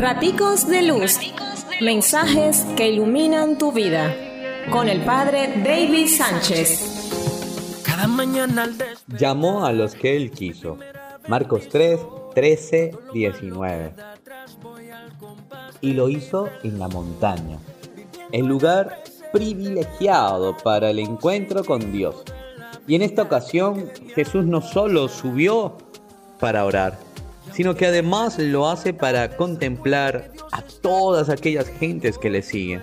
Raticos de Luz. Mensajes que iluminan tu vida. Con el Padre David Sánchez. Cada mañana Llamó a los que él quiso. Marcos 3, 13, 19. Y lo hizo en la montaña, el lugar privilegiado para el encuentro con Dios. Y en esta ocasión Jesús no solo subió para orar, sino que además lo hace para contemplar a todas aquellas gentes que le siguen.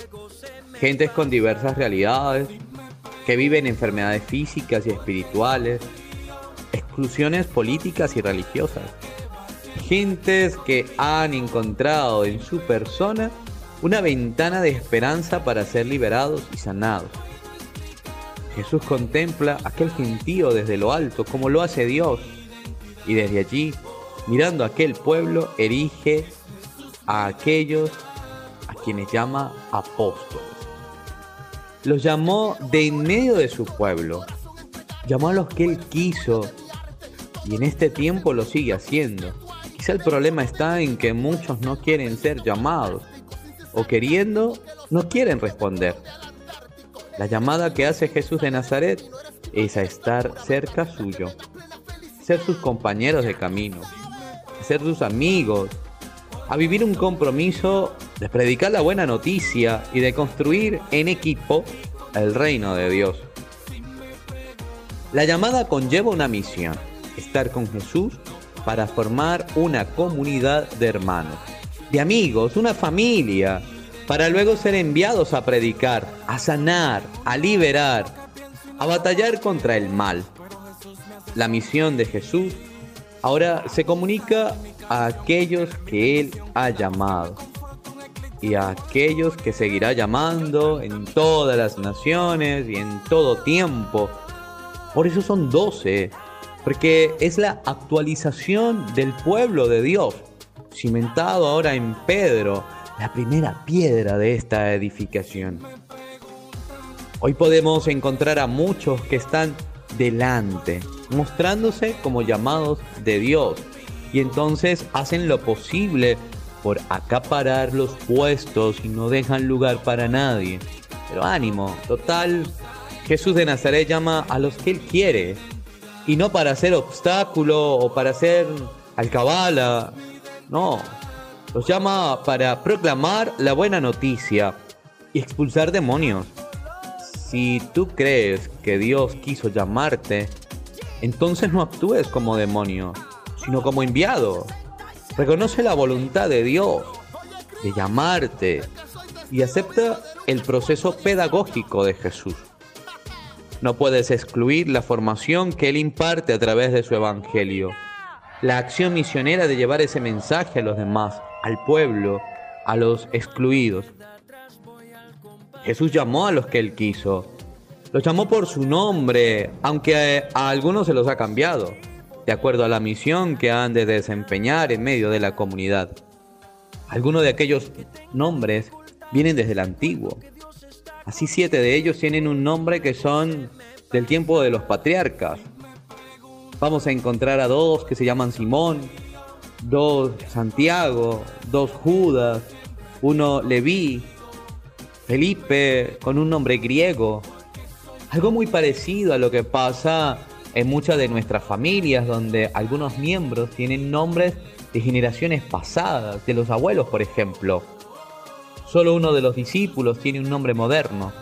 Gentes con diversas realidades, que viven enfermedades físicas y espirituales, exclusiones políticas y religiosas. Gentes que han encontrado en su persona una ventana de esperanza para ser liberados y sanados. Jesús contempla aquel gentío desde lo alto como lo hace Dios y desde allí mirando a aquel pueblo, erige a aquellos a quienes llama apóstoles. Los llamó de en medio de su pueblo, llamó a los que él quiso y en este tiempo lo sigue haciendo. Quizá el problema está en que muchos no quieren ser llamados o queriendo no quieren responder. La llamada que hace Jesús de Nazaret es a estar cerca suyo, ser sus compañeros de camino, ser sus amigos, a vivir un compromiso de predicar la buena noticia y de construir en equipo el reino de Dios. La llamada conlleva una misión, estar con Jesús para formar una comunidad de hermanos, de amigos, una familia, para luego ser enviados a predicar, a sanar, a liberar, a batallar contra el mal. La misión de Jesús Ahora se comunica a aquellos que Él ha llamado y a aquellos que seguirá llamando en todas las naciones y en todo tiempo. Por eso son doce, porque es la actualización del pueblo de Dios, cimentado ahora en Pedro, la primera piedra de esta edificación. Hoy podemos encontrar a muchos que están delante, mostrándose como llamados de Dios. Y entonces hacen lo posible por acaparar los puestos y no dejan lugar para nadie. Pero ánimo, total, Jesús de Nazaret llama a los que Él quiere. Y no para hacer obstáculo o para hacer alcabala. No, los llama para proclamar la buena noticia y expulsar demonios. Si tú crees que Dios quiso llamarte, entonces no actúes como demonio, sino como enviado. Reconoce la voluntad de Dios de llamarte y acepta el proceso pedagógico de Jesús. No puedes excluir la formación que Él imparte a través de su Evangelio, la acción misionera de llevar ese mensaje a los demás, al pueblo, a los excluidos. Jesús llamó a los que él quiso. Los llamó por su nombre, aunque a, algunos se los ha cambiado, de acuerdo a la misión que han de desempeñar en medio de la comunidad. Algunos de aquellos nombres vienen desde el antiguo. Así siete de ellos tienen un nombre que son del tiempo de los patriarcas. Vamos a encontrar a dos que se llaman Simón, dos Santiago, dos Judas, uno Leví, Felipe con un nombre griego. Algo muy parecido a lo que pasa en muchas de nuestras familias, donde algunos miembros tienen nombres de generaciones pasadas, de los abuelos, por ejemplo. Solo uno de los discípulos tiene un nombre moderno.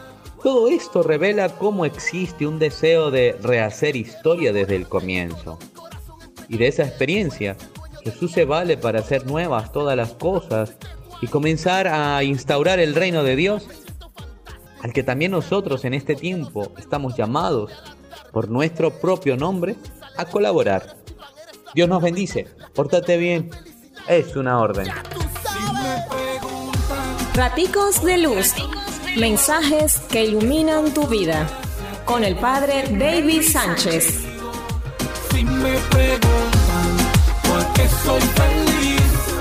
Todo esto revela cómo existe un deseo de rehacer historia desde el comienzo. Y de esa experiencia, Jesús se vale para hacer nuevas todas las cosas y comenzar a instaurar el reino de Dios, al que también nosotros en este tiempo estamos llamados por nuestro propio nombre a colaborar. Dios nos bendice, pórtate bien, es una orden. Raticos de Luz, mensajes que iluminan tu vida, con el Padre David Sánchez. Si me preguntan por qué soy feliz